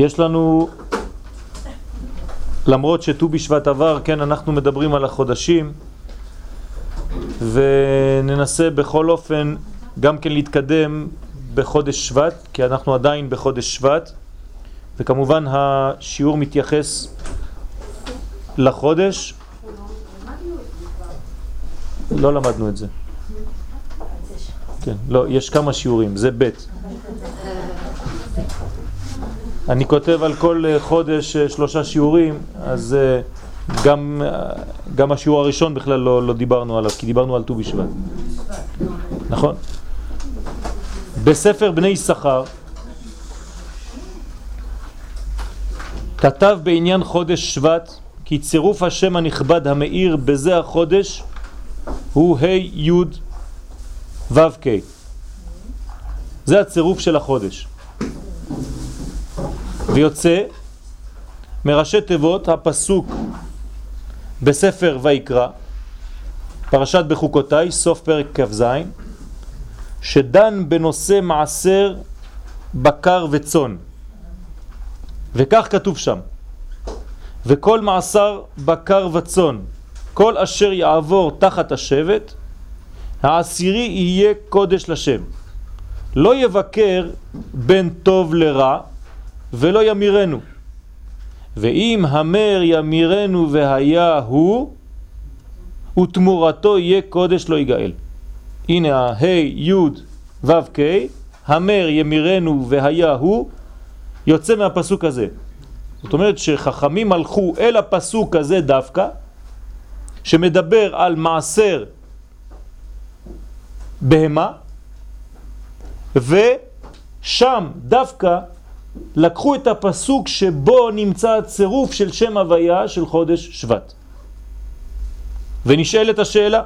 יש לנו, למרות שט"ו בשבט עבר, כן, אנחנו מדברים על החודשים, וננסה בכל אופן גם כן להתקדם בחודש שבט, כי אנחנו עדיין בחודש שבט, וכמובן השיעור מתייחס לחודש. לא למדנו את זה. כן, לא, יש כמה שיעורים, זה ב'. אני כותב על כל חודש שלושה שיעורים, אז גם, גם השיעור הראשון בכלל לא, לא דיברנו עליו, כי דיברנו על ט"ו בשבט. נכון? בספר בני שכר כתב בעניין חודש שבט כי צירוף השם הנכבד המאיר בזה החודש הוא ה' י' ו' ק'. זה הצירוף של החודש. ויוצא מראשי תיבות הפסוק בספר ויקרא, פרשת בחוקותיי, סוף פרק כ"ז, שדן בנושא מעשר בקר וצאן. וכך כתוב שם, וכל מעשר בקר וצאן, כל אשר יעבור תחת השבט, העשירי יהיה קודש לשם. לא יבקר בין טוב לרע ולא ימירנו. ואם המר ימירנו והיה הוא, ותמורתו יהיה קודש לא יגאל. הנה ה-ה, י', ו', ק', המר ימירנו והיה הוא, יוצא מהפסוק הזה. זאת אומרת שחכמים הלכו אל הפסוק הזה דווקא, שמדבר על מעשר בהמה, ושם דווקא לקחו את הפסוק שבו נמצא הצירוף של שם הוויה של חודש שבט. ונשאלת השאלה,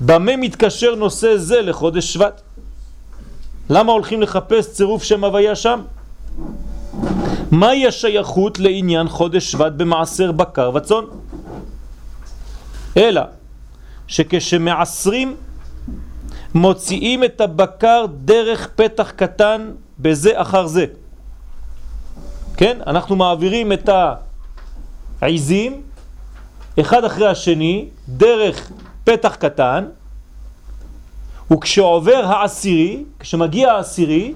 במה מתקשר נושא זה לחודש שבט? למה הולכים לחפש צירוף שם הוויה שם? מהי השייכות לעניין חודש שבט במעשר בקר וצאן? אלא שכשמעשרים מוציאים את הבקר דרך פתח קטן בזה אחר זה. כן? אנחנו מעבירים את העיזים אחד אחרי השני דרך פתח קטן וכשעובר העשירי, כשמגיע העשירי,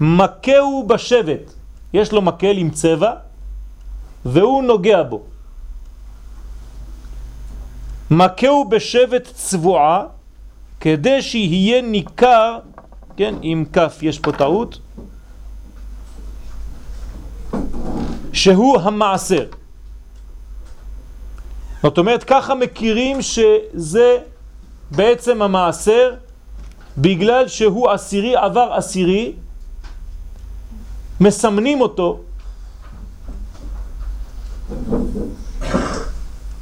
מכהו בשבט. יש לו מקל עם צבע והוא נוגע בו. מכהו בשבט צבועה כדי שיהיה ניכר, כן, עם כף יש פה טעות, שהוא המעשר. זאת אומרת, ככה מכירים שזה בעצם המעשר, בגלל שהוא עשירי, עבר עשירי, מסמנים אותו.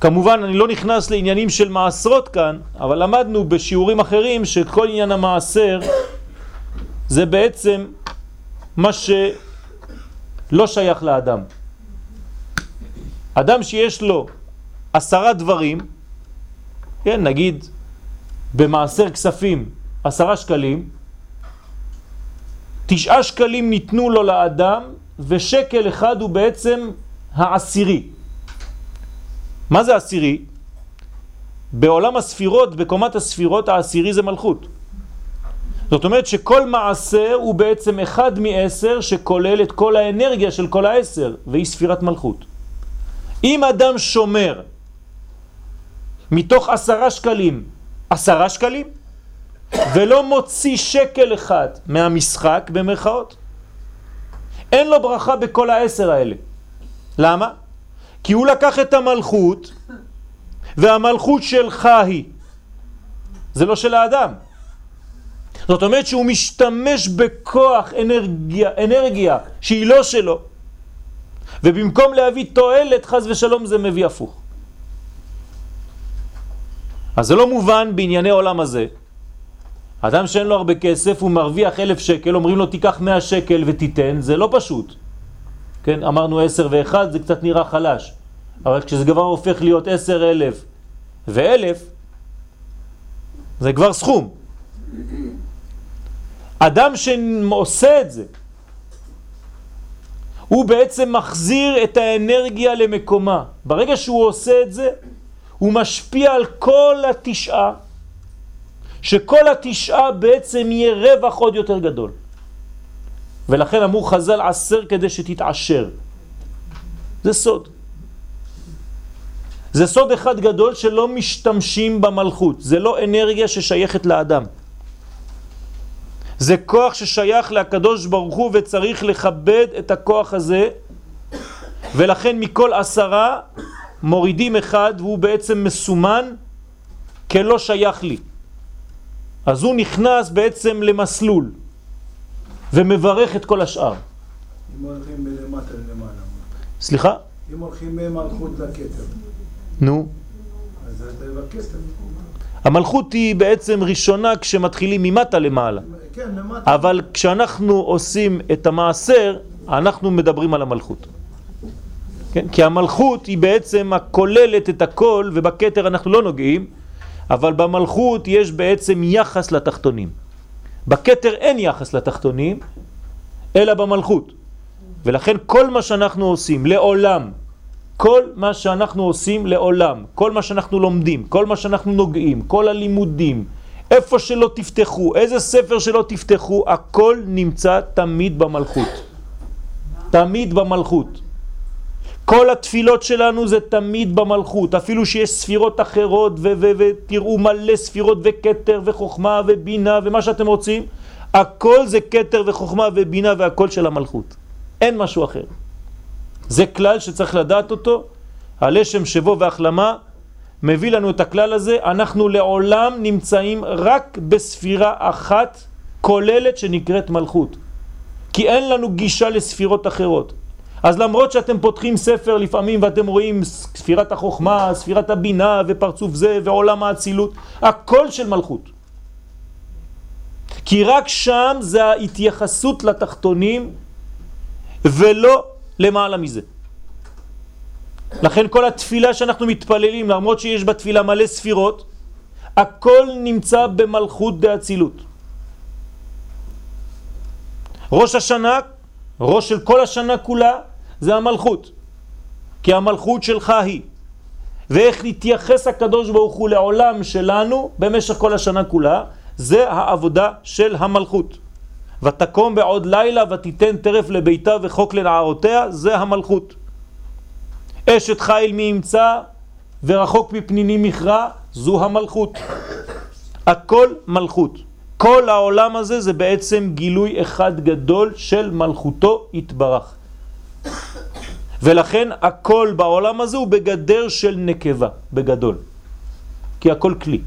כמובן, אני לא נכנס לעניינים של מעשרות כאן, אבל למדנו בשיעורים אחרים שכל עניין המעשר זה בעצם מה שלא שייך לאדם. אדם שיש לו עשרה דברים, כן, נגיד במעשר כספים עשרה שקלים, תשעה שקלים ניתנו לו לאדם ושקל אחד הוא בעצם העשירי. מה זה עשירי? בעולם הספירות, בקומת הספירות, העשירי זה מלכות. זאת אומרת שכל מעשר הוא בעצם אחד מעשר שכולל את כל האנרגיה של כל העשר, והיא ספירת מלכות. אם אדם שומר מתוך עשרה שקלים, עשרה שקלים, ולא מוציא שקל אחד מהמשחק במרכאות, אין לו ברכה בכל העשר האלה. למה? כי הוא לקח את המלכות, והמלכות שלך היא. זה לא של האדם. זאת אומרת שהוא משתמש בכוח אנרגיה, אנרגיה שהיא לא שלו, ובמקום להביא תועלת, חז ושלום זה מביא הפוך. אז זה לא מובן בענייני עולם הזה. אדם שאין לו הרבה כסף, הוא מרוויח אלף שקל, אומרים לו תיקח מאה שקל ותיתן, זה לא פשוט. כן, אמרנו עשר ואחד, זה קצת נראה חלש. אבל כשזה כבר הופך להיות עשר אלף ואלף, זה כבר סכום. אדם שעושה את זה, הוא בעצם מחזיר את האנרגיה למקומה. ברגע שהוא עושה את זה, הוא משפיע על כל התשעה, שכל התשעה בעצם יהיה רווח עוד יותר גדול. ולכן אמור חז"ל עשר כדי שתתעשר. זה סוד. זה סוד אחד גדול שלא משתמשים במלכות, זה לא אנרגיה ששייכת לאדם. זה כוח ששייך לקדוש ברוך הוא וצריך לכבד את הכוח הזה ולכן מכל עשרה מורידים אחד והוא בעצם מסומן כלא שייך לי. אז הוא נכנס בעצם למסלול ומברך את כל השאר. אם הולכים מלמטה למעלה. סליחה? אם הולכים ממלכות לכתר. נו. אז זה בכתר. המלכות היא בעצם ראשונה כשמתחילים ממטה למעלה. כן, למטה. אבל כשאנחנו עושים את המעשר, אנחנו מדברים על המלכות. כן? כי המלכות היא בעצם הכוללת את הכל, ובכתר אנחנו לא נוגעים, אבל במלכות יש בעצם יחס לתחתונים. בכתר אין יחס לתחתונים, אלא במלכות. ולכן כל מה שאנחנו עושים לעולם, כל מה שאנחנו עושים לעולם, כל מה שאנחנו לומדים, כל מה שאנחנו נוגעים, כל הלימודים, איפה שלא תפתחו, איזה ספר שלא תפתחו, הכל נמצא תמיד במלכות. תמיד במלכות. כל התפילות שלנו זה תמיד במלכות, אפילו שיש ספירות אחרות ותראו מלא ספירות וקטר וחוכמה ובינה ומה שאתם רוצים, הכל זה קטר וחוכמה ובינה והכל של המלכות. אין משהו אחר. זה כלל שצריך לדעת אותו, הלשם שבו והחלמה מביא לנו את הכלל הזה, אנחנו לעולם נמצאים רק בספירה אחת כוללת שנקראת מלכות. כי אין לנו גישה לספירות אחרות. אז למרות שאתם פותחים ספר לפעמים ואתם רואים ספירת החוכמה, ספירת הבינה ופרצוף זה ועולם האצילות, הכל של מלכות. כי רק שם זה ההתייחסות לתחתונים ולא למעלה מזה. לכן כל התפילה שאנחנו מתפללים, למרות שיש בתפילה מלא ספירות, הכל נמצא במלכות דאצילות. ראש השנה, ראש של כל השנה כולה, זה המלכות. כי המלכות שלך היא. ואיך להתייחס הקדוש ברוך הוא לעולם שלנו במשך כל השנה כולה, זה העבודה של המלכות. ותקום בעוד לילה ותיתן טרף לביתה וחוק לנערותיה, זה המלכות. אשת חיל מי ימצא ורחוק מפניני מכרע, זו המלכות. הכל מלכות. כל העולם הזה זה בעצם גילוי אחד גדול של מלכותו יתברך. ולכן הכל בעולם הזה הוא בגדר של נקבה, בגדול. כי הכל כלי.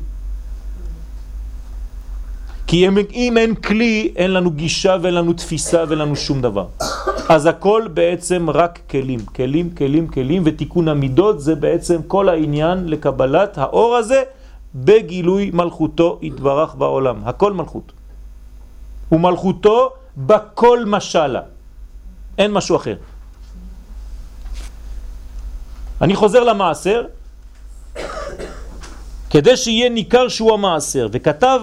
כי אם אין כלי, אין לנו גישה ואין לנו תפיסה ואין לנו שום דבר. אז הכל בעצם רק כלים, כלים, כלים, כלים, ותיקון המידות זה בעצם כל העניין לקבלת האור הזה בגילוי מלכותו יתברך בעולם. הכל מלכות. ומלכותו בכל משלה. אין משהו אחר. אני חוזר למעשר, כדי שיהיה ניכר שהוא המעשר, וכתב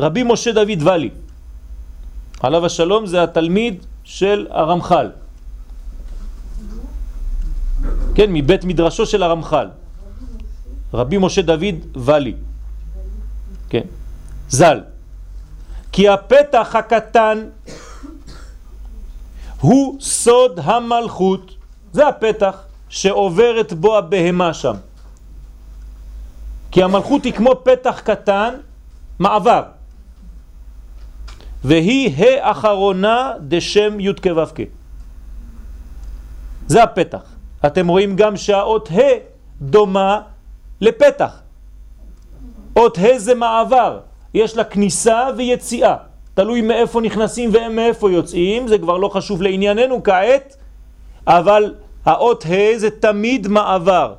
רבי משה דוד ואלי, עליו השלום זה התלמיד של הרמח"ל. כן, מבית מדרשו של הרמח"ל. רבי משה דוד ואלי. כן, זל. כי הפתח הקטן הוא סוד המלכות. זה הפתח שעוברת בו הבהמה שם. כי המלכות היא כמו פתח קטן, מעבר. והיא האחרונה דשם י' כו' זה הפתח. אתם רואים גם שהאות ה' דומה לפתח. אות ה' זה מעבר, יש לה כניסה ויציאה. תלוי מאיפה נכנסים ומאיפה יוצאים, זה כבר לא חשוב לענייננו כעת, אבל האות ה' זה תמיד מעבר.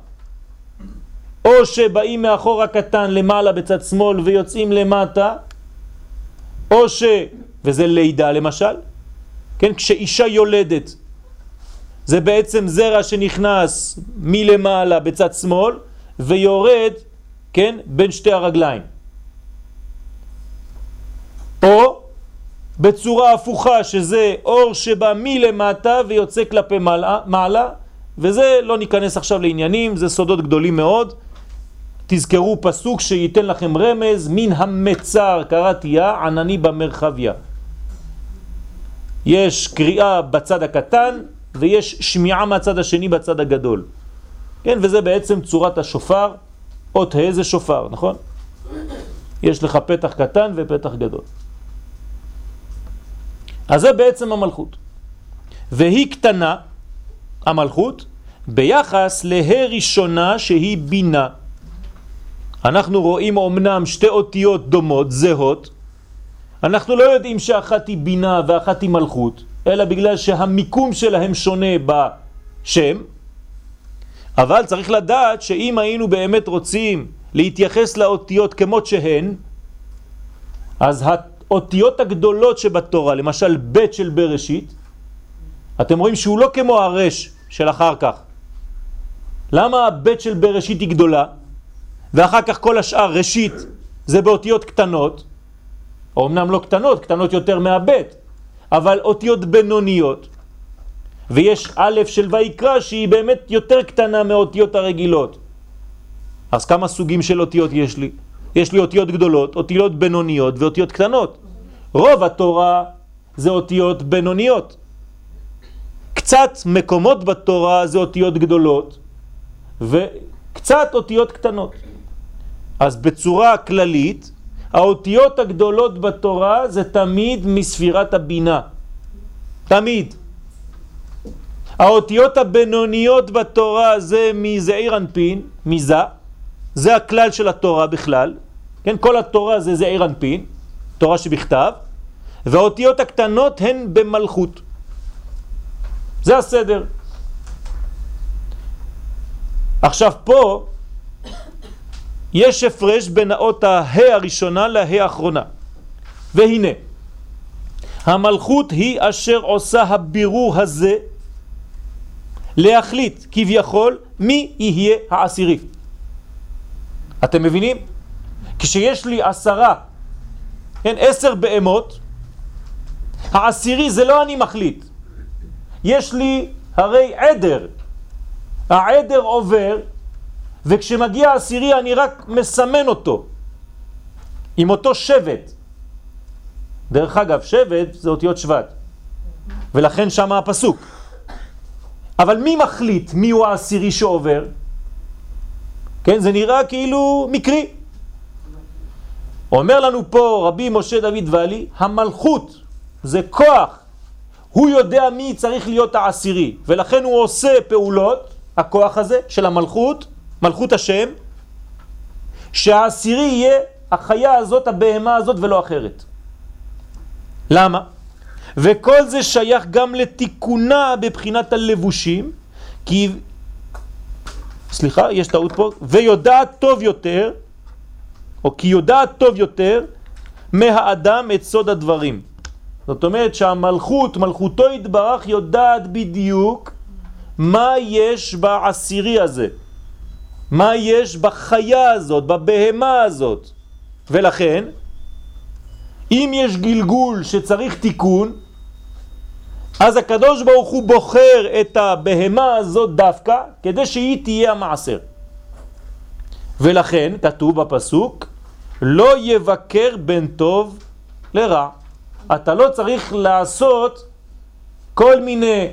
או שבאים מאחור הקטן למעלה בצד שמאל ויוצאים למטה, או ש... וזה לידה למשל, כן? כשאישה יולדת, זה בעצם זרע שנכנס מלמעלה בצד שמאל ויורד, כן? בין שתי הרגליים. או בצורה הפוכה, שזה אור שבא מלמטה ויוצא כלפי מעלה, מעלה, וזה לא ניכנס עכשיו לעניינים, זה סודות גדולים מאוד. תזכרו פסוק שייתן לכם רמז, מן המצר קראתיה ענני במרחביה. יש קריאה בצד הקטן ויש שמיעה מהצד השני בצד הגדול. כן, וזה בעצם צורת השופר, אות ה' זה שופר, נכון? יש לך פתח קטן ופתח גדול. אז זה בעצם המלכות. והיא קטנה, המלכות, ביחס לה' ראשונה שהיא בינה. אנחנו רואים אומנם שתי אותיות דומות, זהות, אנחנו לא יודעים שאחת היא בינה ואחת היא מלכות, אלא בגלל שהמיקום שלהם שונה בשם, אבל צריך לדעת שאם היינו באמת רוצים להתייחס לאותיות כמות שהן, אז האותיות הגדולות שבתורה, למשל בית של בראשית, אתם רואים שהוא לא כמו הרש של אחר כך. למה הבית של בראשית היא גדולה, ואחר כך כל השאר ראשית זה באותיות קטנות, אמנם לא קטנות, קטנות יותר מהבית, אבל אותיות בינוניות. ויש א' של ויקרא שהיא באמת יותר קטנה מהאותיות הרגילות. אז כמה סוגים של אותיות יש לי? יש לי אותיות גדולות, אותיות בינוניות ואותיות קטנות. רוב התורה זה אותיות בינוניות. קצת מקומות בתורה זה אותיות גדולות וקצת אותיות קטנות. אז בצורה כללית, האותיות הגדולות בתורה זה תמיד מספירת הבינה. תמיד. האותיות הבינוניות בתורה זה מזעיר אנפין, מזה, זה הכלל של התורה בכלל, כן? כל התורה זה זעיר אנפין, תורה שבכתב, והאותיות הקטנות הן במלכות. זה הסדר. עכשיו פה יש הפרש בין האות הה הראשונה לה האחרונה. והנה, המלכות היא אשר עושה הבירור הזה להחליט כביכול מי יהיה העשירי. אתם מבינים? כשיש לי עשרה, כן, עשר בהמות, העשירי זה לא אני מחליט. יש לי הרי עדר. העדר עובר, וכשמגיע העשירי אני רק מסמן אותו עם אותו שבט. דרך אגב, שבט זה אותיות שבט, ולכן שם הפסוק. אבל מי מחליט מי הוא העשירי שעובר? כן, זה נראה כאילו מקרי. אומר לנו פה רבי משה דוד ואלי, המלכות זה כוח, הוא יודע מי צריך להיות העשירי, ולכן הוא עושה פעולות, הכוח הזה של המלכות, מלכות השם, שהעשירי יהיה החיה הזאת, הבהמה הזאת ולא אחרת. למה? וכל זה שייך גם לתיקונה בבחינת הלבושים, כי, סליחה, יש טעות פה, ויודעת טוב יותר, או כי יודעת טוב יותר מהאדם את סוד הדברים. זאת אומרת שהמלכות, מלכותו התברך, יודעת בדיוק מה יש בעשירי הזה, מה יש בחיה הזאת, בבהמה הזאת. ולכן, אם יש גלגול שצריך תיקון, אז הקדוש ברוך הוא בוחר את הבהמה הזאת דווקא כדי שהיא תהיה המעשר. ולכן כתוב בפסוק לא יבקר בין טוב לרע. אתה לא צריך לעשות כל מיני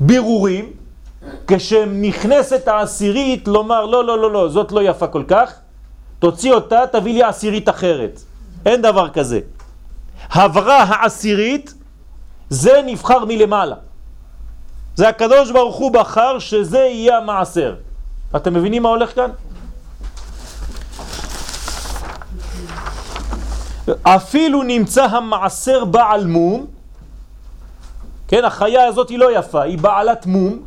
בירורים כשנכנסת העשירית לומר לא לא לא לא זאת לא יפה כל כך תוציא אותה תביא לי עשירית אחרת אין דבר כזה הברה העשירית זה נבחר מלמעלה. זה הקדוש ברוך הוא בחר שזה יהיה המעשר. אתם מבינים מה הולך כאן? אפילו נמצא המעשר בעל מום, כן, החיה הזאת היא לא יפה, היא בעלת מום,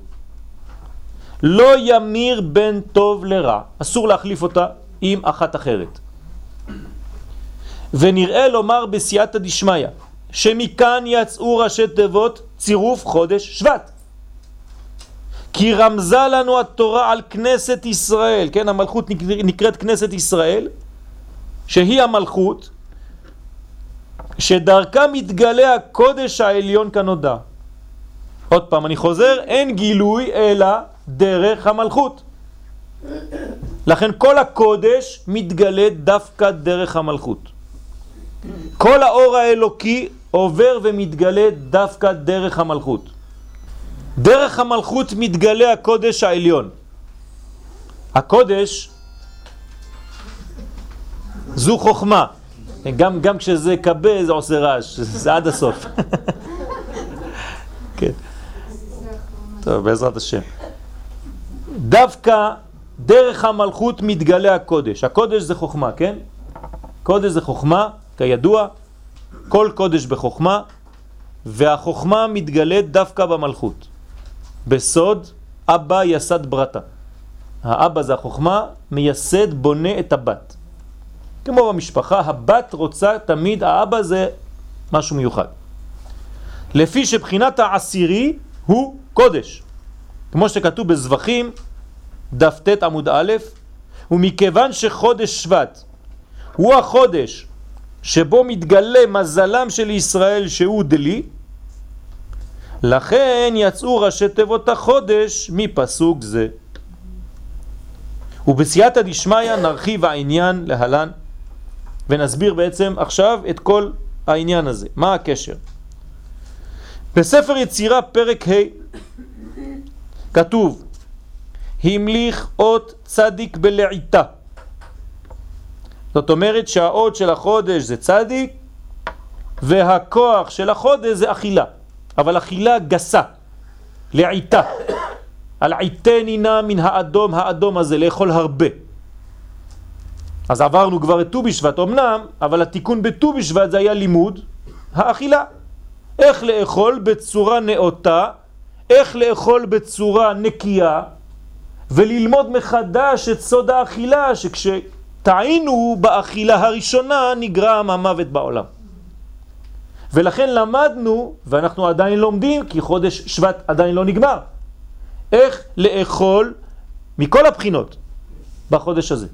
לא ימיר בין טוב לרע, אסור להחליף אותה עם אחת אחרת. ונראה לומר בסייעתא דשמיא, שמכאן יצאו ראשי תיבות צירוף חודש שבט. כי רמזה לנו התורה על כנסת ישראל, כן, המלכות נקראת כנסת ישראל, שהיא המלכות, שדרכה מתגלה הקודש העליון כנודע. עוד פעם, אני חוזר, אין גילוי אלא דרך המלכות. לכן כל הקודש מתגלה דווקא דרך המלכות. כל האור האלוקי עובר ומתגלה דווקא דרך המלכות. דרך המלכות מתגלה הקודש העליון. הקודש זו חוכמה. גם, גם כשזה קבה זה עושה רעש, זה עד הסוף. כן. טוב, בעזרת השם. דווקא דרך המלכות מתגלה הקודש. הקודש זה חוכמה, כן? קודש זה חוכמה, כידוע, כל קודש בחוכמה, והחוכמה מתגלית דווקא במלכות. בסוד אבא יסד ברטה. האבא זה החוכמה, מייסד, בונה את הבת. כמו במשפחה, הבת רוצה תמיד, האבא זה משהו מיוחד. לפי שבחינת העשירי הוא קודש. כמו שכתוב בזבחים, דף ט עמוד א', ומכיוון שחודש שבט הוא החודש שבו מתגלה מזלם של ישראל שהוא דלי, לכן יצאו ראשי תיבות החודש מפסוק זה. ובסייעתא דשמיא נרחיב העניין להלן ונסביר בעצם עכשיו את כל העניין הזה. מה הקשר? בספר יצירה פרק ה' כתוב המליך אות צדיק בלעיתה זאת אומרת שהאות של החודש זה צדיק והכוח של החודש זה אכילה. אבל אכילה גסה לעיתה על עיתני נא מן האדום האדום הזה לאכול הרבה. אז עברנו כבר את ט"ו בשבט אמנם, אבל התיקון בט"ו בשבט זה היה לימוד האכילה. איך לאכול בצורה נאותה, איך לאכול בצורה נקייה, וללמוד מחדש את סוד האכילה, שכשטעינו באכילה הראשונה נגרם המוות בעולם. ולכן למדנו, ואנחנו עדיין לומדים, כי חודש שבט עדיין לא נגמר, איך לאכול מכל הבחינות בחודש הזה.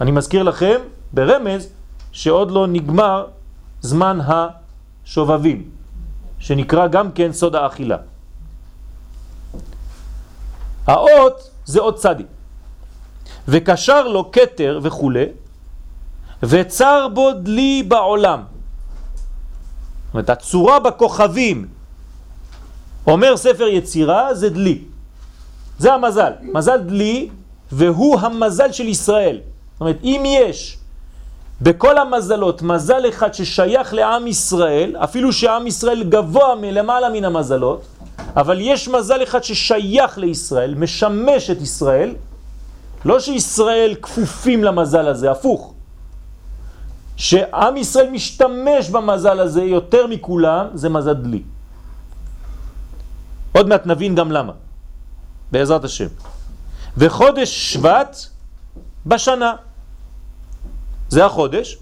אני מזכיר לכם ברמז שעוד לא נגמר זמן השובבים, שנקרא גם כן סוד האכילה. האות זה אות צדי, וקשר לו קטר וכו', וצר בו דלי בעולם. זאת אומרת, הצורה בכוכבים, אומר ספר יצירה, זה דלי. זה המזל. מזל דלי, והוא המזל של ישראל. זאת אומרת, אם יש בכל המזלות מזל אחד ששייך לעם ישראל, אפילו שעם ישראל גבוה מלמעלה מן המזלות, אבל יש מזל אחד ששייך לישראל, משמש את ישראל, לא שישראל כפופים למזל הזה, הפוך. שעם ישראל משתמש במזל הזה יותר מכולם, זה מזל דלי. עוד מעט נבין גם למה, בעזרת השם. וחודש שבט בשנה. זה החודש.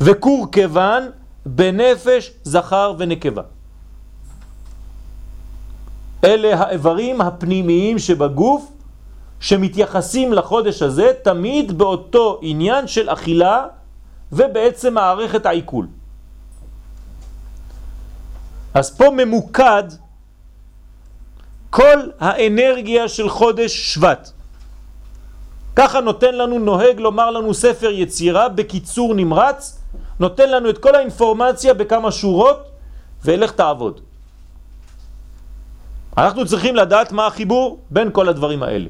וקור כיוון בנפש זכר ונקבה. אלה האיברים הפנימיים שבגוף שמתייחסים לחודש הזה תמיד באותו עניין של אכילה ובעצם מערכת העיכול. אז פה ממוקד כל האנרגיה של חודש שבט. ככה נותן לנו, נוהג לומר לנו ספר יצירה בקיצור נמרץ, נותן לנו את כל האינפורמציה בכמה שורות ואלך תעבוד. אנחנו צריכים לדעת מה החיבור בין כל הדברים האלה.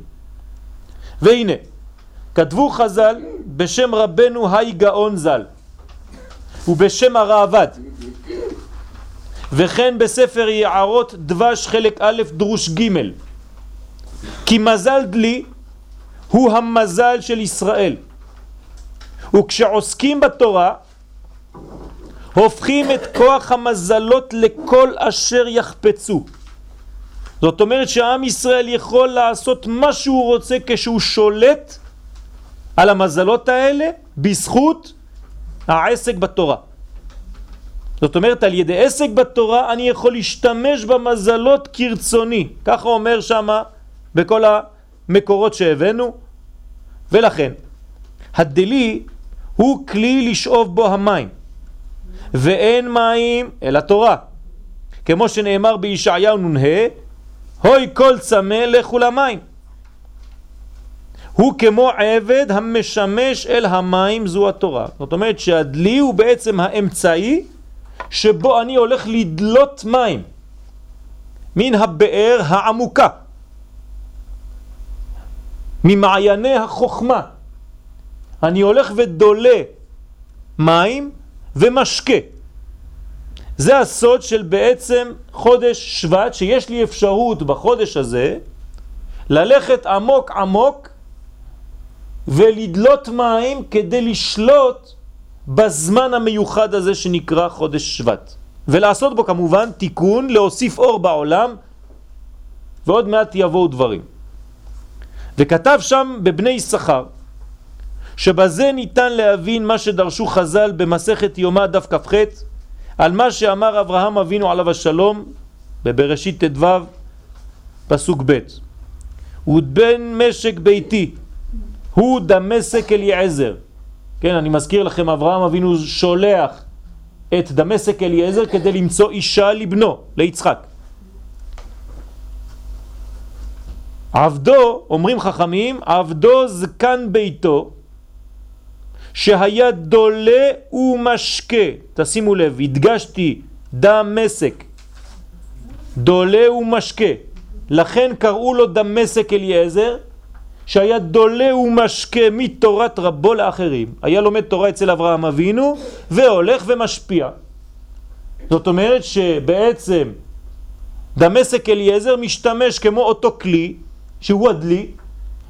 והנה, כתבו חז"ל בשם רבנו היי גאון ז"ל ובשם הרעבד וכן בספר יערות דבש חלק א' דרוש ג' כי מזל דלי הוא המזל של ישראל. וכשעוסקים בתורה, הופכים את כוח המזלות לכל אשר יחפצו. זאת אומרת שהעם ישראל יכול לעשות מה שהוא רוצה כשהוא שולט על המזלות האלה בזכות העסק בתורה. זאת אומרת, על ידי עסק בתורה אני יכול להשתמש במזלות כרצוני. ככה אומר שמה בכל. מקורות שהבאנו, ולכן הדלי הוא כלי לשאוב בו המים, ואין מים אלא תורה. כמו שנאמר בישעיהו נ"ה, הוי כל צמא לכו למים. הוא כמו עבד המשמש אל המים זו התורה. זאת אומרת שהדלי הוא בעצם האמצעי שבו אני הולך לדלות מים מן הבאר העמוקה, ממעייני החוכמה. אני הולך ודולה מים ומשקה. זה הסוד של בעצם חודש שבט, שיש לי אפשרות בחודש הזה ללכת עמוק עמוק ולדלות מים כדי לשלוט בזמן המיוחד הזה שנקרא חודש שבט. ולעשות בו כמובן תיקון, להוסיף אור בעולם, ועוד מעט יבואו דברים. וכתב שם בבני שכר, שבזה ניתן להבין מה שדרשו חז"ל במסכת יומא דף כ"ח, על מה שאמר אברהם אבינו עליו השלום בבראשית ט"ו פסוק ב' הוא בן משק ביתי הוא דמשק אליעזר כן, אני מזכיר לכם, אברהם אבינו שולח את דמשק אליעזר כדי למצוא אישה לבנו, ליצחק. עבדו, אומרים חכמים, עבדו זקן ביתו, שהיה דולה ומשקה, תשימו לב, הדגשתי דמשק, דולה ומשקה, לכן קראו לו דמשק אליעזר, שהיה דולה ומשקה מתורת רבו לאחרים. היה לומד תורה אצל אברהם אבינו והולך ומשפיע. זאת אומרת שבעצם דמשק אליעזר משתמש כמו אותו כלי, שהוא הדלי,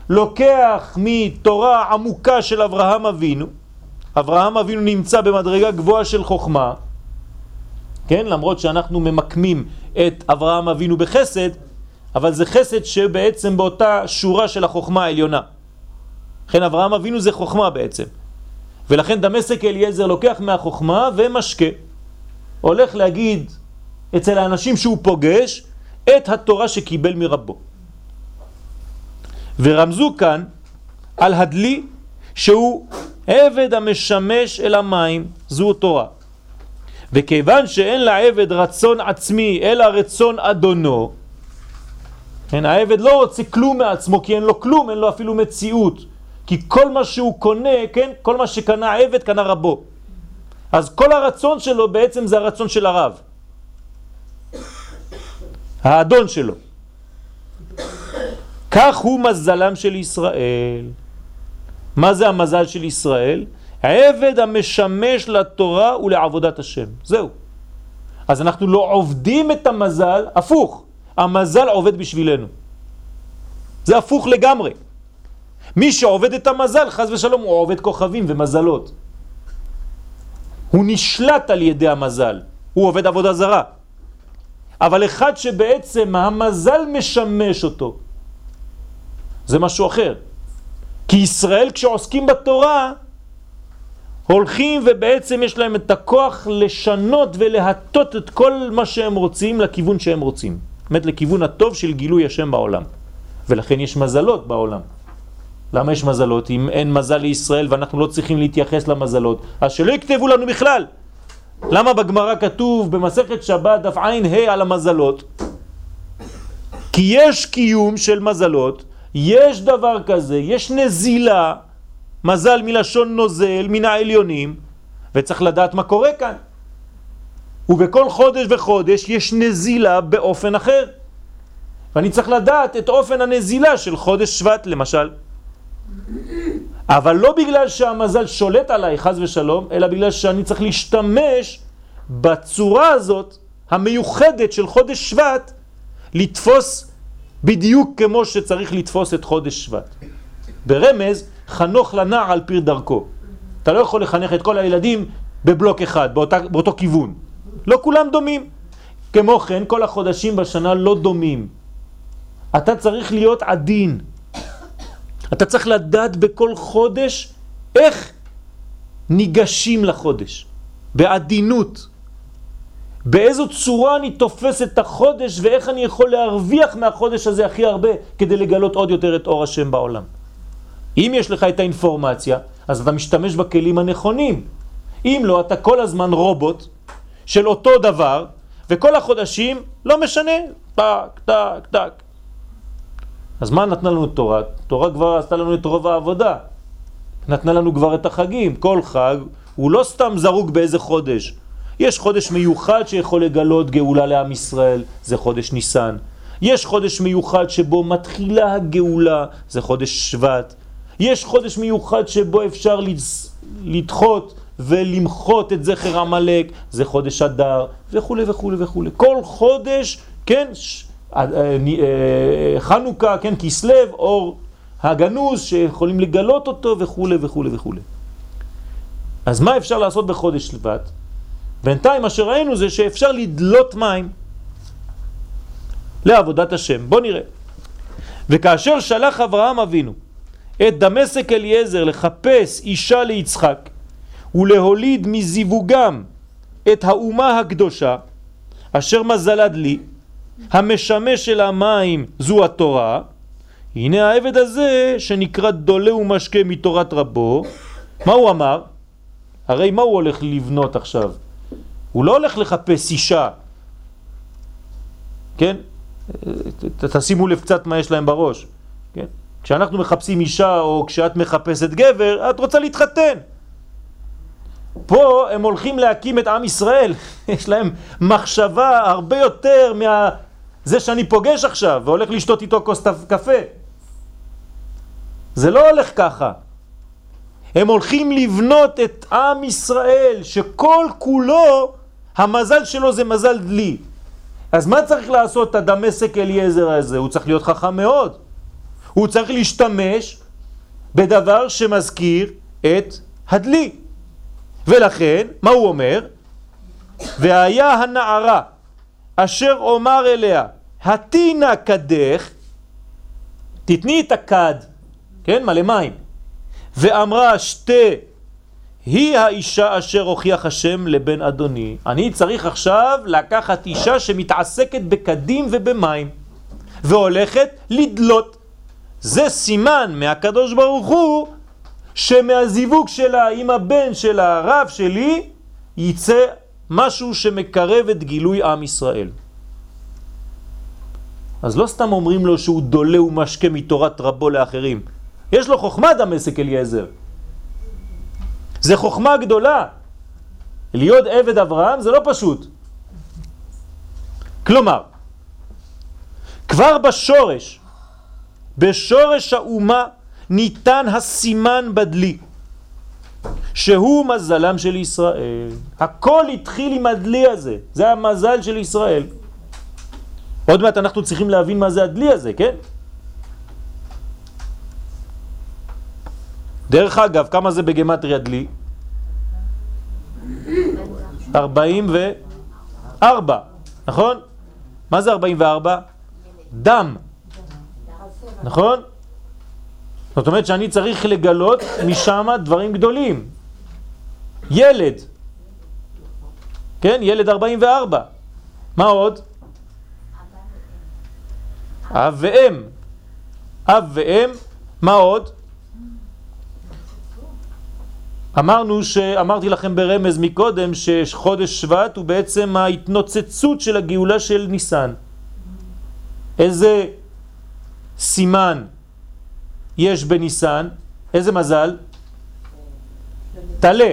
לוקח מתורה עמוקה של אברהם אבינו, אברהם אבינו נמצא במדרגה גבוהה של חוכמה, כן? למרות שאנחנו ממקמים את אברהם אבינו בחסד, אבל זה חסד שבעצם באותה שורה של החוכמה העליונה. לכן אברהם אבינו זה חוכמה בעצם. ולכן דמשק אליעזר לוקח מהחוכמה ומשקה. הולך להגיד אצל האנשים שהוא פוגש את התורה שקיבל מרבו. ורמזו כאן על הדלי שהוא עבד המשמש אל המים, זו תורה. וכיוון שאין לעבד רצון עצמי אלא רצון אדונו, כן, העבד לא רוצה כלום מעצמו כי אין לו כלום, אין לו אפילו מציאות. כי כל מה שהוא קונה, כן, כל מה שקנה העבד קנה רבו. אז כל הרצון שלו בעצם זה הרצון של הרב. האדון שלו. כך הוא מזלם של ישראל. מה זה המזל של ישראל? העבד המשמש לתורה ולעבודת השם. זהו. אז אנחנו לא עובדים את המזל, הפוך. המזל עובד בשבילנו. זה הפוך לגמרי. מי שעובד את המזל, חז ושלום, הוא עובד כוכבים ומזלות. הוא נשלט על ידי המזל, הוא עובד עבודה זרה. אבל אחד שבעצם המזל משמש אותו, זה משהו אחר. כי ישראל כשעוסקים בתורה, הולכים ובעצם יש להם את הכוח לשנות ולהטות את כל מה שהם רוצים לכיוון שהם רוצים. באמת לכיוון הטוב של גילוי השם בעולם. ולכן יש מזלות בעולם. למה יש מזלות? אם אין מזל לישראל ואנחנו לא צריכים להתייחס למזלות, אז שלא יכתבו לנו בכלל. למה בגמרא כתוב במסכת שבת דף עין ה' על המזלות? כי יש קיום של מזלות, יש דבר כזה, יש נזילה, מזל מלשון נוזל, מן העליונים, וצריך לדעת מה קורה כאן. ובכל חודש וחודש יש נזילה באופן אחר. ואני צריך לדעת את אופן הנזילה של חודש שבט למשל. אבל לא בגלל שהמזל שולט עליי, חז ושלום, אלא בגלל שאני צריך להשתמש בצורה הזאת, המיוחדת של חודש שבט, לתפוס בדיוק כמו שצריך לתפוס את חודש שבט. ברמז, חנוך לנער על פיר דרכו. אתה לא יכול לחנך את כל הילדים בבלוק אחד, באותה, באותו כיוון. לא כולם דומים. כמו כן, כל החודשים בשנה לא דומים. אתה צריך להיות עדין. אתה צריך לדעת בכל חודש איך ניגשים לחודש. בעדינות. באיזו צורה אני תופס את החודש ואיך אני יכול להרוויח מהחודש הזה הכי הרבה כדי לגלות עוד יותר את אור השם בעולם. אם יש לך את האינפורמציה, אז אתה משתמש בכלים הנכונים. אם לא, אתה כל הזמן רובוט של אותו דבר, וכל החודשים לא משנה, טק, טק, טק. אז מה נתנה לנו תורה? תורה כבר עשתה לנו את רוב העבודה. נתנה לנו כבר את החגים. כל חג הוא לא סתם זרוק באיזה חודש. יש חודש מיוחד שיכול לגלות גאולה לעם ישראל, זה חודש ניסן. יש חודש מיוחד שבו מתחילה הגאולה, זה חודש שבט. יש חודש מיוחד שבו אפשר לדחות ולמחות את זכר המלאק, זה חודש אדר, וכו' וכו' וכו'. כל חודש, כן, אה, אה, חנוכה, כן, כסלב, אור הגנוז, שיכולים לגלות אותו וכו' וכו' וכו'. אז מה אפשר לעשות בחודש שבט? בינתיים מה שראינו זה שאפשר לדלות מים לעבודת השם. בוא נראה. וכאשר שלח אברהם אבינו את דמשק אליעזר לחפש אישה ליצחק ולהוליד מזיווגם את האומה הקדושה אשר מזלד לי המשמש של המים זו התורה הנה העבד הזה שנקרא דולה ומשקה מתורת רבו מה הוא אמר? הרי מה הוא הולך לבנות עכשיו? הוא לא הולך לחפש אישה כן? תשימו לב קצת מה יש להם בראש כן? כשאנחנו מחפשים אישה או כשאת מחפשת גבר את רוצה להתחתן פה הם הולכים להקים את עם ישראל, יש להם מחשבה הרבה יותר מה... זה שאני פוגש עכשיו והולך לשתות איתו כוס קפה. זה לא הולך ככה. הם הולכים לבנות את עם ישראל, שכל כולו, המזל שלו זה מזל דלי. אז מה צריך לעשות הדמשק אליעזר הזה? הוא צריך להיות חכם מאוד. הוא צריך להשתמש בדבר שמזכיר את הדלי. ולכן, מה הוא אומר? והיה הנערה אשר אומר אליה, התינה קדך, תתני את הכד, כן, מלא מים, ואמרה שתי, היא האישה אשר הוכיח השם לבן אדוני. אני צריך עכשיו לקחת אישה שמתעסקת בקדים ובמים, והולכת לדלות. זה סימן מהקדוש ברוך הוא שמהזיווג שלה עם הבן של הרב שלי ייצא משהו שמקרב את גילוי עם ישראל. אז לא סתם אומרים לו שהוא דולה ומשקה מתורת רבו לאחרים. יש לו חוכמה דמשק אליעזר. זה חוכמה גדולה. להיות עבד אברהם זה לא פשוט. כלומר, כבר בשורש, בשורש האומה ניתן הסימן בדלי, שהוא מזלם של ישראל. הכל התחיל עם הדלי הזה, זה המזל של ישראל. עוד מעט אנחנו צריכים להבין מה זה הדלי הזה, כן? דרך אגב, כמה זה בגמטריה דלי? 44, נכון? מה זה 44? דם, נכון? זאת אומרת שאני צריך לגלות משם דברים גדולים. ילד, כן? ילד 44. מה עוד? אב ואם. אב ואם, מה עוד? אמרנו שאמרתי לכם ברמז מקודם שחודש שבט הוא בעצם ההתנוצצות של הגאולה של ניסן. איזה סימן יש בניסן, איזה מזל? תלה.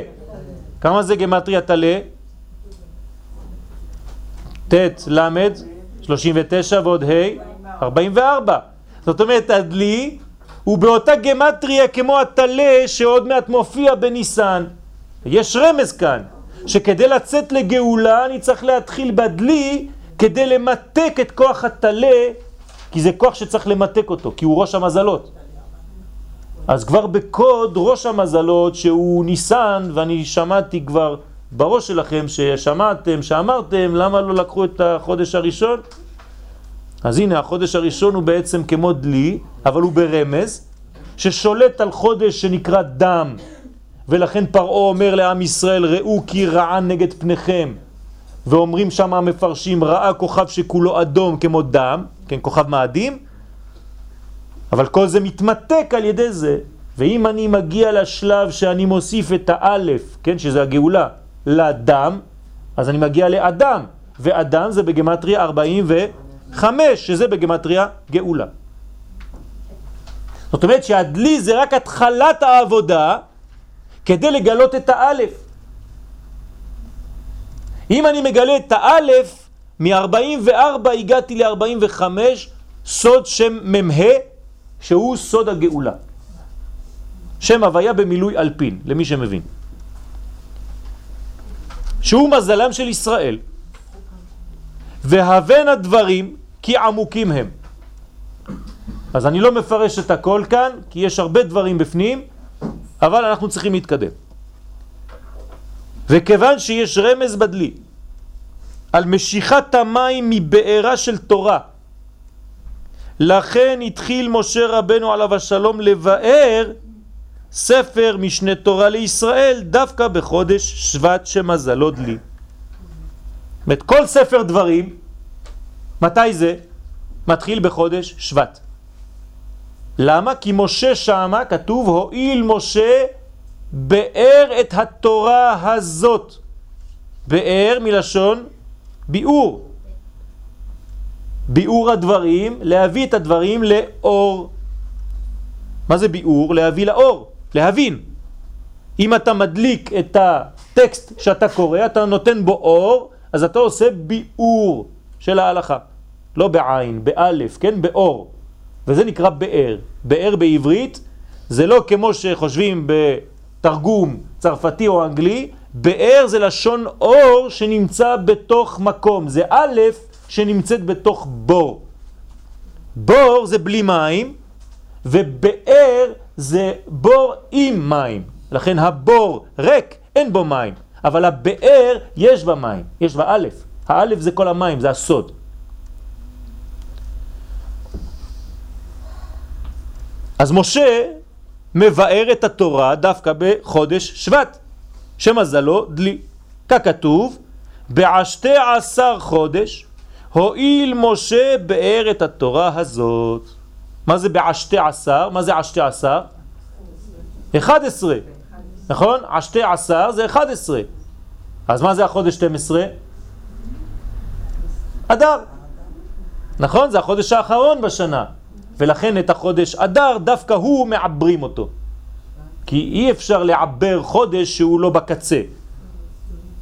כמה זה גמטריה תלה? ט' למד, 39 ועוד ה', 44. זאת אומרת, הדלי הוא באותה גמטריה כמו התלה שעוד מעט מופיע בניסן. יש רמז כאן, שכדי לצאת לגאולה אני צריך להתחיל בדלי כדי למתק את כוח התלה, כי זה כוח שצריך למתק אותו, כי הוא ראש המזלות. אז כבר בקוד ראש המזלות שהוא ניסן, ואני שמעתי כבר בראש שלכם ששמעתם, שאמרתם, למה לא לקחו את החודש הראשון? אז הנה, החודש הראשון הוא בעצם כמו דלי, אבל הוא ברמז, ששולט על חודש שנקרא דם, ולכן פרעה אומר לעם ישראל, ראו כי רעה נגד פניכם, ואומרים שם המפרשים, ראה כוכב שכולו אדום כמו דם, כן, כוכב מאדים, אבל כל זה מתמתק על ידי זה. ואם אני מגיע לשלב שאני מוסיף את האלף, כן, שזה הגאולה, לדם, אז אני מגיע לאדם, ואדם זה בגמטריה 45, שזה בגמטריה גאולה. זאת אומרת שהדלי זה רק התחלת העבודה כדי לגלות את האלף. אם אני מגלה את האלף, מ-44 הגעתי ל-45, סוד שם ממה, שהוא סוד הגאולה. שם הוויה במילוי אלפין, למי שמבין. שהוא מזלם של ישראל. והבן הדברים כי עמוקים הם. אז אני לא מפרש את הכל כאן, כי יש הרבה דברים בפנים, אבל אנחנו צריכים להתקדם. וכיוון שיש רמז בדלי על משיכת המים מבארה של תורה, לכן התחיל משה רבנו עליו השלום לבאר ספר משנה תורה לישראל דווקא בחודש שבט שמזלו דלי. זאת אומרת, כל ספר דברים, מתי זה? מתחיל בחודש שבט. למה? כי משה שמה כתוב הועיל משה באר את התורה הזאת. באר מלשון ביאור. ביאור הדברים, להביא את הדברים לאור. מה זה ביאור? להביא לאור, להבין. אם אתה מדליק את הטקסט שאתה קורא, אתה נותן בו אור, אז אתה עושה ביאור של ההלכה. לא בעין, באלף, כן? באור. וזה נקרא באר. באר בעברית זה לא כמו שחושבים בתרגום צרפתי או אנגלי, באר זה לשון אור שנמצא בתוך מקום, זה א' שנמצאת בתוך בור. בור זה בלי מים, ובאר זה בור עם מים. לכן הבור ריק, אין בו מים, אבל הבאר יש בה מים, יש בה א', האלף זה כל המים, זה הסוד. אז משה מבאר את התורה דווקא בחודש שבט, שמזלו דלי. ככתוב, בעשתי עשר חודש הועיל משה באר את התורה הזאת. מה זה בעשתי עשר? מה זה עשתי עשר? אחד עשרה, נכון? עשתי עשר זה אחד עשרה. אז מה זה החודש 12? אדר. נכון? זה החודש האחרון בשנה. ולכן את החודש אדר דווקא הוא מעברים אותו. כי אי אפשר לעבר חודש שהוא לא בקצה.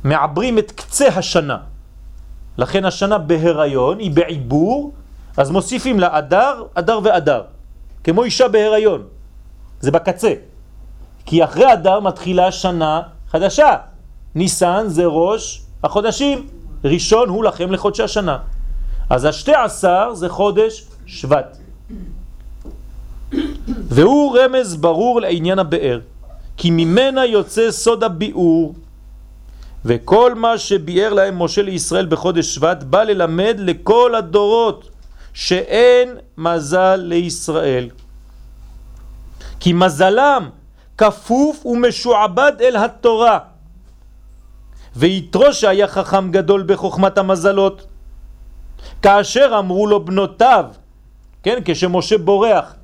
מעברים את קצה השנה. לכן השנה בהיריון, היא בעיבור, אז מוסיפים לה אדר, אדר ואדר. כמו אישה בהיריון. זה בקצה. כי אחרי אדר מתחילה שנה חדשה. ניסן זה ראש החודשים. ראשון הוא לכם לחודשי השנה. אז השתי עשר זה חודש שבט. והוא רמז ברור לעניין הבאר, כי ממנה יוצא סוד הביאור, וכל מה שביאר להם משה לישראל בחודש שבט בא ללמד לכל הדורות שאין מזל לישראל. כי מזלם כפוף ומשועבד אל התורה. ויתרו שהיה חכם גדול בחוכמת המזלות, כאשר אמרו לו בנותיו, כן, כשמשה בורח,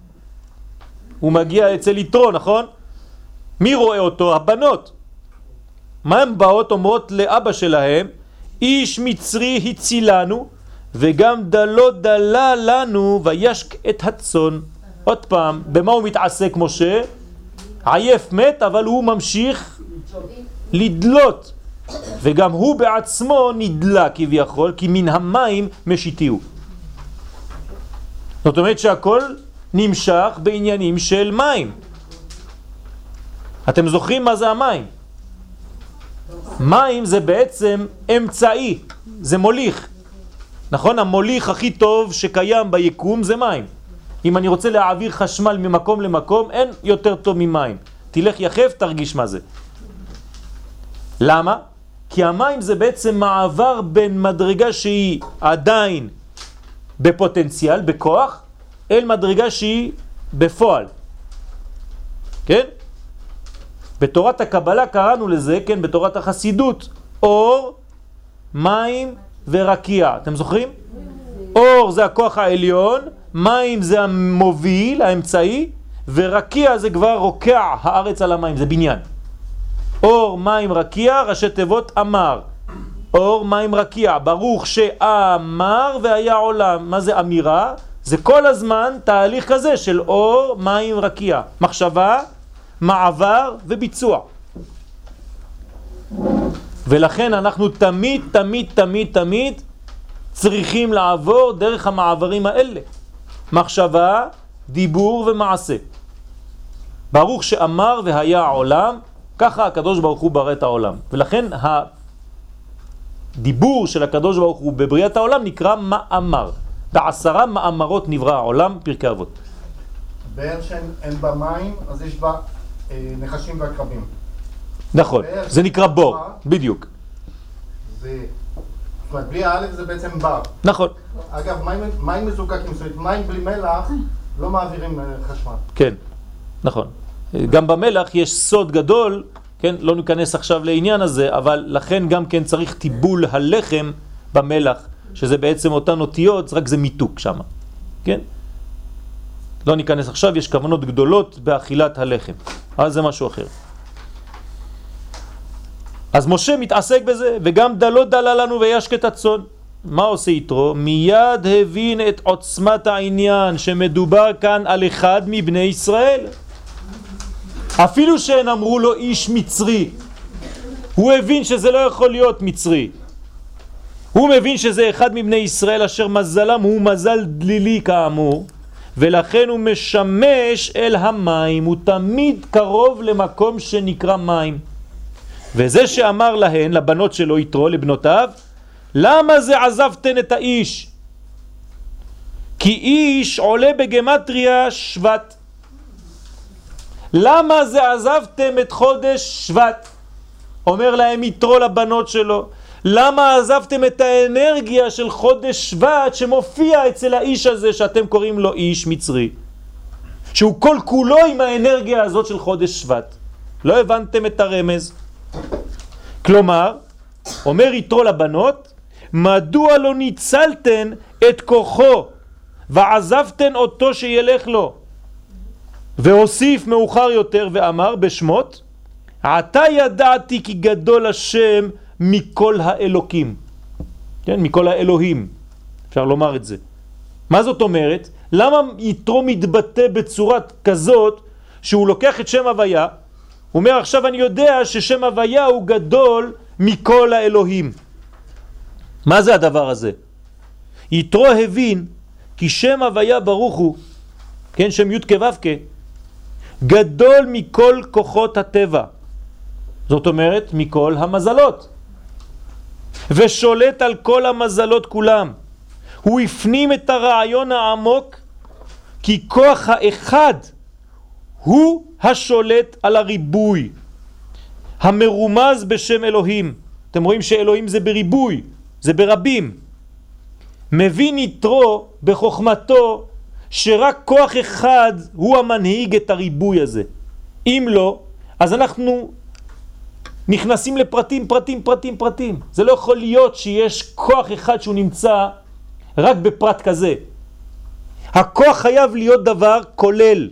הוא מגיע אצל יתרו, נכון? מי רואה אותו? הבנות. מה הן באות אומרות לאבא שלהם? איש מצרי הצילנו וגם דלו דלה לנו וישק את הצון. עוד פעם, במה הוא מתעסק משה? עייף מת, אבל הוא ממשיך לדלות. וגם הוא בעצמו נדלה כביכול, כי מן המים משיתיהו. זאת אומרת שהכל נמשך בעניינים של מים. אתם זוכרים מה זה המים? מים זה בעצם אמצעי, זה מוליך. נכון? המוליך הכי טוב שקיים ביקום זה מים. אם אני רוצה להעביר חשמל ממקום למקום, אין יותר טוב ממים. תלך יחף, תרגיש מה זה. למה? כי המים זה בעצם מעבר בין מדרגה שהיא עדיין בפוטנציאל, בכוח, אל מדרגה שהיא בפועל. כן? בתורת הקבלה קראנו לזה, כן, בתורת החסידות, אור, מים ורקיע. אתם זוכרים? אור זה הכוח העליון, מים זה המוביל, האמצעי, ורקיע זה כבר רוקע הארץ על המים, זה בניין. אור מים רקיע, ראשי תיבות אמר. אור מים רקיע, ברוך שאמר והיה עולם. מה זה אמירה? זה כל הזמן תהליך כזה של אור מים רקיע. מחשבה, מעבר וביצוע. ולכן אנחנו תמיד, תמיד, תמיד, תמיד צריכים לעבור דרך המעברים האלה. מחשבה, דיבור ומעשה. ברוך שאמר והיה העולם, ככה הקדוש ברוך הוא ברא את העולם. ולכן הדיבור של הקדוש ברוך הוא בבריאת העולם נקרא מאמר. בעשרה מאמרות נברא העולם, פרקי אבות. באר שאין בה מים, אז יש בה אה, נחשים ועקרבים. נכון, זה נקרא בור, בדיוק. זה... זאת אומרת, בלי האלף זה בעצם בר. נכון, אגב, מים, מים מזוקקים, זאת אומרת, מים בלי מלח לא מעבירים אה, חשמל. כן, נכון. גם במלח יש סוד גדול, כן, לא ניכנס עכשיו לעניין הזה, אבל לכן גם כן צריך טיבול הלחם במלח, שזה בעצם אותן אותיות, רק זה מיתוק שם, כן? לא ניכנס עכשיו, יש כוונות גדולות באכילת הלחם, אבל זה משהו אחר. אז משה מתעסק בזה, וגם דלו דלה לנו וישקט הצאן. מה עושה יתרו? מיד הבין את עוצמת העניין שמדובר כאן על אחד מבני ישראל. אפילו שהן אמרו לו איש מצרי, הוא הבין שזה לא יכול להיות מצרי. הוא מבין שזה אחד מבני ישראל אשר מזלם הוא מזל דלילי כאמור, ולכן הוא משמש אל המים, הוא תמיד קרוב למקום שנקרא מים. וזה שאמר להן, לבנות שלו יתרו, לבנותיו, למה זה עזבתן את האיש? כי איש עולה בגמטריה שבט. למה זה עזבתם את חודש שבט? אומר להם יתרו לבנות שלו. למה עזבתם את האנרגיה של חודש שבט שמופיע אצל האיש הזה שאתם קוראים לו איש מצרי? שהוא כל כולו עם האנרגיה הזאת של חודש שבט. לא הבנתם את הרמז. כלומר, אומר יתרו לבנות, מדוע לא ניצלתן את כוחו ועזבתן אותו שילך לו? והוסיף מאוחר יותר ואמר בשמות, עתה ידעתי כי גדול השם מכל האלוקים. כן, מכל האלוהים, אפשר לומר את זה. מה זאת אומרת? למה יתרו מתבטא בצורה כזאת שהוא לוקח את שם הוויה, הוא אומר עכשיו אני יודע ששם הוויה הוא גדול מכל האלוהים. מה זה הדבר הזה? יתרו הבין כי שם הוויה ברוך הוא, כן, שם י' כו' גדול מכל כוחות הטבע. זאת אומרת, מכל המזלות. ושולט על כל המזלות כולם. הוא הפנים את הרעיון העמוק כי כוח האחד הוא השולט על הריבוי, המרומז בשם אלוהים. אתם רואים שאלוהים זה בריבוי, זה ברבים. מבין יתרו בחוכמתו שרק כוח אחד הוא המנהיג את הריבוי הזה. אם לא, אז אנחנו נכנסים לפרטים, פרטים, פרטים, פרטים. זה לא יכול להיות שיש כוח אחד שהוא נמצא רק בפרט כזה. הכוח חייב להיות דבר כולל,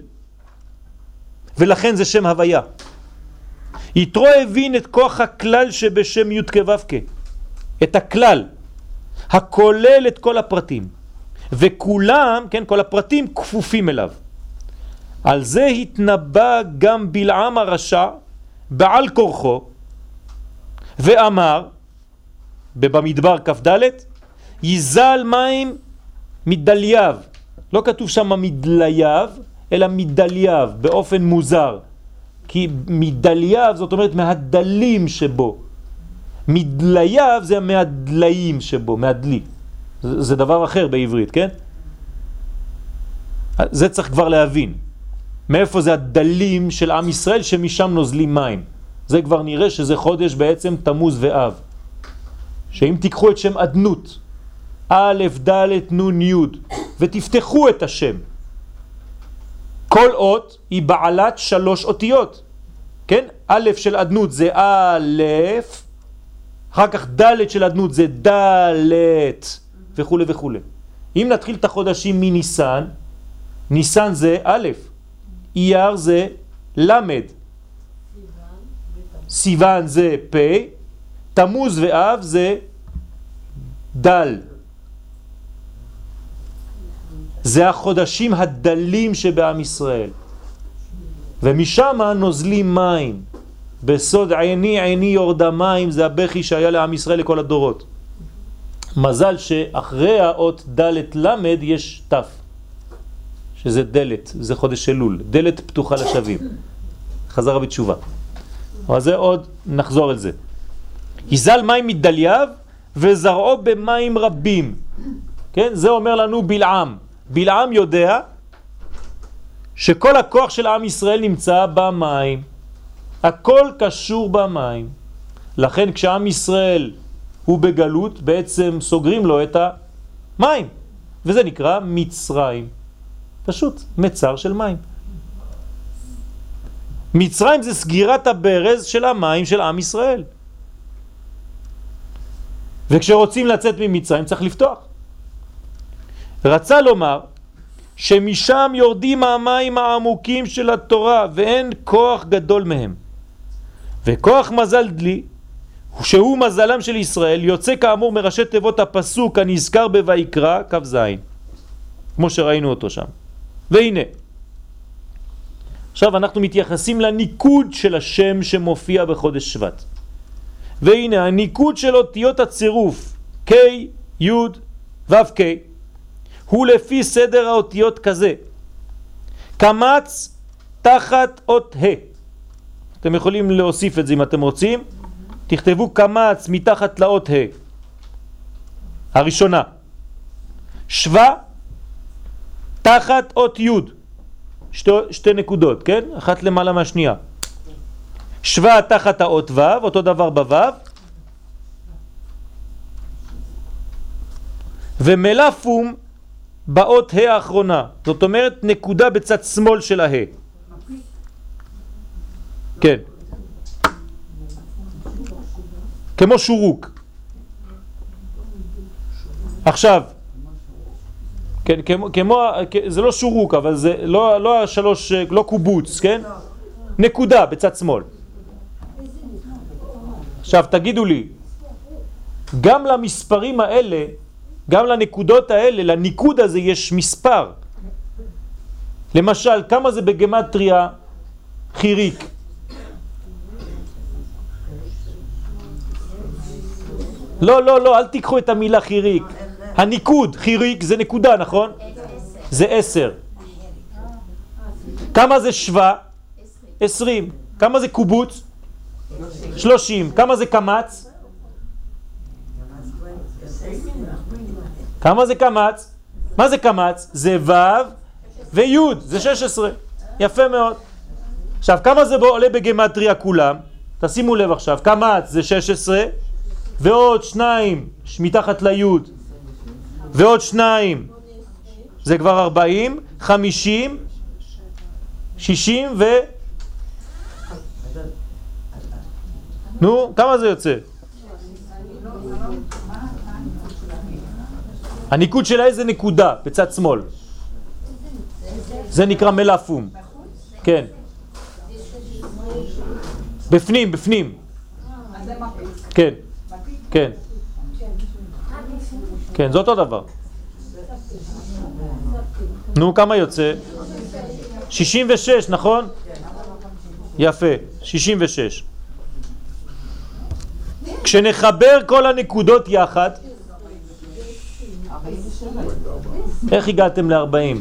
ולכן זה שם הוויה. יתרו הבין את כוח הכלל שבשם י' כו' את הכלל, הכולל את כל הפרטים. וכולם, כן, כל הפרטים כפופים אליו. על זה התנבא גם בלעם הרשע בעל כורחו ואמר במדבר כ"ד יזל מים מדלייו לא כתוב שם מדלייו אלא מדלייו באופן מוזר כי מדלייו זאת אומרת מהדלים שבו מדלייו זה מהדליים שבו, מהדלי זה, זה דבר אחר בעברית, כן? זה צריך כבר להבין. מאיפה זה הדלים של עם ישראל שמשם נוזלים מים. זה כבר נראה שזה חודש בעצם תמוז ואב. שאם תיקחו את שם אדנות, א', ד', נ', י', ותפתחו את השם, כל אות היא בעלת שלוש אותיות. כן? א' של אדנות זה א', אחר כך ד' של אדנות זה ד', וכו' וכו'. אם נתחיל את החודשים מניסן, ניסן זה א', אייר זה למד, סיוון זה פ', תמוז ואב זה דל. זה החודשים הדלים שבעם ישראל. ומשם נוזלים מים. בסוד עיני עיני יורדה מים, זה הבכי שהיה לעם ישראל לכל הדורות. מזל שאחרי האות ד' למד יש ת', שזה דלת, זה חודש אלול, דלת פתוחה לשווים. חזרה בתשובה. אבל זה עוד, נחזור על זה. יזל מים מדלייו וזרעו במים רבים. כן? זה אומר לנו בלעם. בלעם יודע שכל הכוח של עם ישראל נמצא במים. הכל קשור במים. לכן כשעם ישראל הוא בגלות, בעצם סוגרים לו את המים. וזה נקרא מצרים. פשוט מצר של מים. מצרים זה סגירת הברז של המים של עם ישראל. וכשרוצים לצאת ממצרים צריך לפתוח. רצה לומר שמשם יורדים המים העמוקים של התורה ואין כוח גדול מהם. וכוח מזל דלי, שהוא מזלם של ישראל, יוצא כאמור מראשי תיבות הפסוק הנזכר בויקרא, כ"ז, כמו שראינו אותו שם. והנה, עכשיו אנחנו מתייחסים לניקוד של השם שמופיע בחודש שבט. והנה הניקוד של אותיות הצירוף K, י', ו', K הוא לפי סדר האותיות כזה. קמץ תחת אות ה' אתם יכולים להוסיף את זה אם אתם רוצים. תכתבו קמץ מתחת לאות ה' הראשונה. שווה תחת אות י' שתי, שתי נקודות, כן? אחת למעלה מהשנייה שווה תחת האות ו', אותו דבר בו', ומלאפום באות ה' האחרונה, זאת אומרת נקודה בצד שמאל של ה'. כן. כמו שורוק. עכשיו, כן, כמו, כמו, זה לא שורוק, אבל זה לא, לא השלוש, לא קובוץ, כן? נקודה בצד שמאל. עכשיו תגידו לי, גם למספרים האלה, גם לנקודות האלה, לניקוד הזה יש מספר. למשל, כמה זה בגמטריה חיריק? לא, לא, לא, אל תיקחו את המילה חיריק. הניקוד, חיריק, זה נקודה, נכון? זה עשר. כמה זה שווה? עשרים. כמה זה קובוץ? שלושים. כמה זה קמץ? כמה זה קמץ? מה זה קמץ? זה ו' וי', זה 16. יפה מאוד. עכשיו, כמה זה עולה בגמטריה כולם? תשימו לב עכשיו, קמץ זה 16, ועוד שניים מתחת לי', ועוד שניים, זה כבר 40, 50, 60 ו... נו, כמה זה יוצא? הניקוד שלה איזה נקודה בצד שמאל. זה נקרא מלאפום. כן. בפנים, בפנים. כן. כן. כן, זה אותו דבר. נו, כמה יוצא? 66, נכון? יפה, 66. כשנחבר כל הנקודות יחד, איך הגעתם ל-40?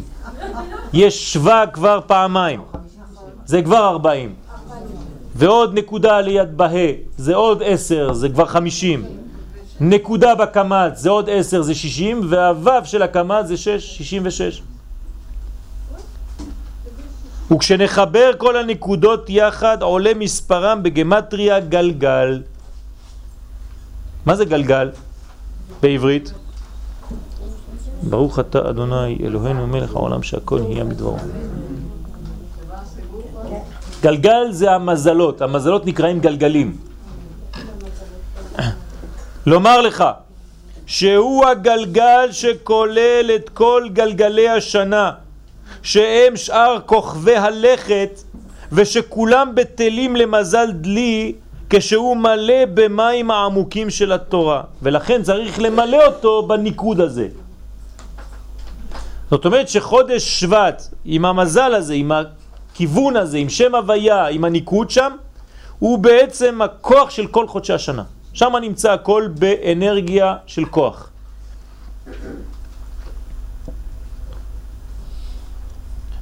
יש שווה כבר פעמיים, זה כבר 40. ועוד נקודה ליד בה, זה עוד 10, זה כבר 50. נקודה בקמ"ץ זה עוד 10, זה 60, והוו של הקמ"ץ זה 6, 66. וכשנחבר כל הנקודות יחד עולה מספרם בגמטריה גלגל. מה זה גלגל בעברית? ברוך אתה אדוני אלוהינו מלך העולם שהכל נהיה מדברו. גלגל זה המזלות, המזלות נקראים גלגלים. לומר לך שהוא הגלגל שכולל את כל גלגלי השנה שהם שאר כוכבי הלכת ושכולם בטלים למזל דלי כשהוא מלא במים העמוקים של התורה. ולכן צריך למלא אותו בניקוד הזה. זאת אומרת שחודש שבט עם המזל הזה, עם הכיוון הזה, עם שם הוויה, עם הניקוד שם הוא בעצם הכוח של כל חודשי השנה שם נמצא הכל באנרגיה של כוח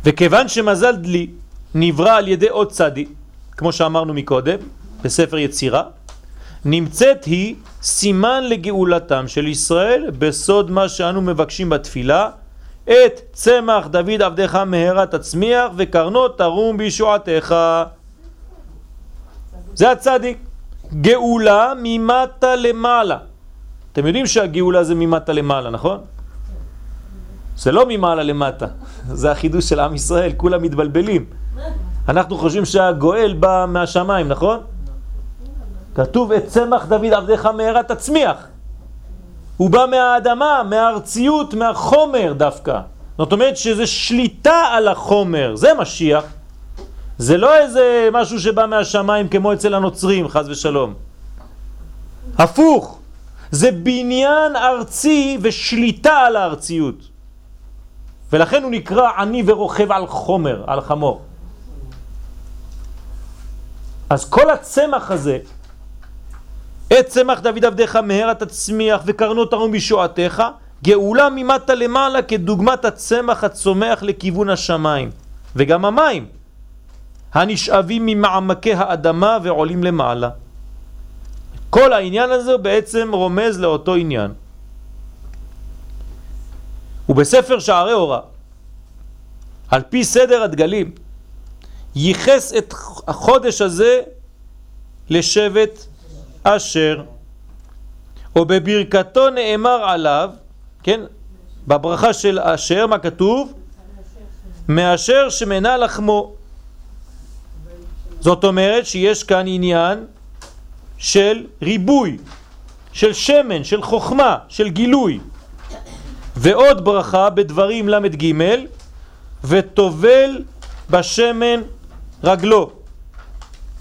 וכיוון שמזל דלי נברא על ידי עוד צדי, כמו שאמרנו מקודם, בספר יצירה, נמצאת היא סימן לגאולתם של ישראל בסוד מה שאנו מבקשים בתפילה, את צמח דוד עבדך מהרה תצמיח וקרנות תרום בישועתך. זה הצדיק. גאולה ממטה למעלה. אתם יודעים שהגאולה זה ממטה למעלה, נכון? זה לא ממעלה למטה, זה החידוש של עם ישראל, כולם מתבלבלים. אנחנו חושבים שהגואל בא מהשמיים, נכון? כתוב את צמח דוד עבדך מהרה תצמיח. הוא בא מהאדמה, מהארציות, מהחומר דווקא. זאת אומרת שזה שליטה על החומר, זה משיח. זה לא איזה משהו שבא מהשמיים כמו אצל הנוצרים, חז ושלום. הפוך, זה בניין ארצי ושליטה על הארציות. ולכן הוא נקרא עני ורוכב על חומר, על חמור. אז כל הצמח הזה, את צמח דוד עבדך מהרה תצמיח וקרנות תרום בשועתך, גאולה ממטה למעלה כדוגמת הצמח הצומח לכיוון השמיים. וגם המים, הנשאבים ממעמקי האדמה ועולים למעלה. כל העניין הזה בעצם רומז לאותו עניין. ובספר שערי אורה, על פי סדר הדגלים, ייחס את החודש הזה לשבט אשר, או בברכתו נאמר עליו, כן, בברכה של אשר, מה כתוב? מאשר שמנה לחמו. זאת אומרת שיש כאן עניין של ריבוי, של שמן, של חוכמה, של גילוי. ועוד ברכה בדברים למד ג' וטובל בשמן רגלו.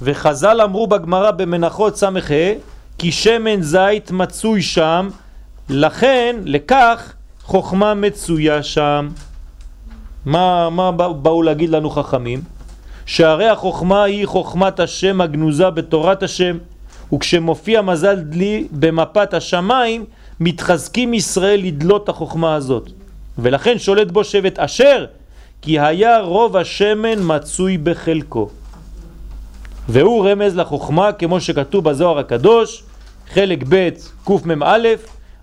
וחז"ל אמרו בגמרא במנחות ס"ה כי שמן זית מצוי שם, לכן, לכך, חוכמה מצויה שם. מה, מה באו להגיד לנו חכמים? שהרי החוכמה היא חוכמת השם הגנוזה בתורת השם, וכשמופיע מזל דלי במפת השמיים, מתחזקים ישראל לדלות החוכמה הזאת. ולכן שולט בו שבט אשר, כי היה רוב השמן מצוי בחלקו. והוא רמז לחוכמה כמו שכתוב בזוהר הקדוש, חלק ב' קמ"א,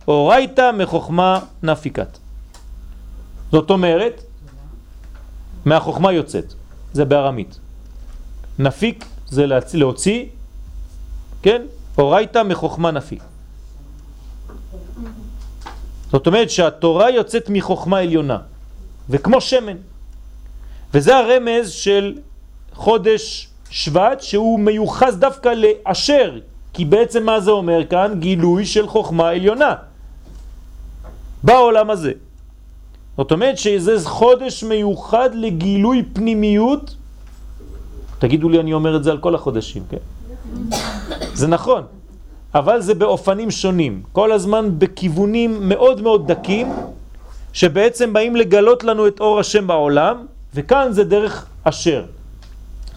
אורייתא מחוכמה נפיקת. זאת אומרת, מהחוכמה יוצאת, זה בארמית. נפיק זה להוציא, כן? אורייתא מחוכמה נפיק. זאת אומרת שהתורה יוצאת מחוכמה עליונה, וכמו שמן. וזה הרמז של חודש שבט שהוא מיוחס דווקא לאשר, כי בעצם מה זה אומר כאן? גילוי של חוכמה עליונה בעולם הזה. זאת אומרת שזה חודש מיוחד לגילוי פנימיות. תגידו לי, אני אומר את זה על כל החודשים, כן? זה נכון, אבל זה באופנים שונים, כל הזמן בכיוונים מאוד מאוד דקים, שבעצם באים לגלות לנו את אור השם בעולם, וכאן זה דרך אשר.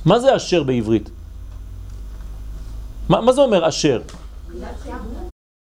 מה זה אשר בעברית? מה, מה זה אומר אשר?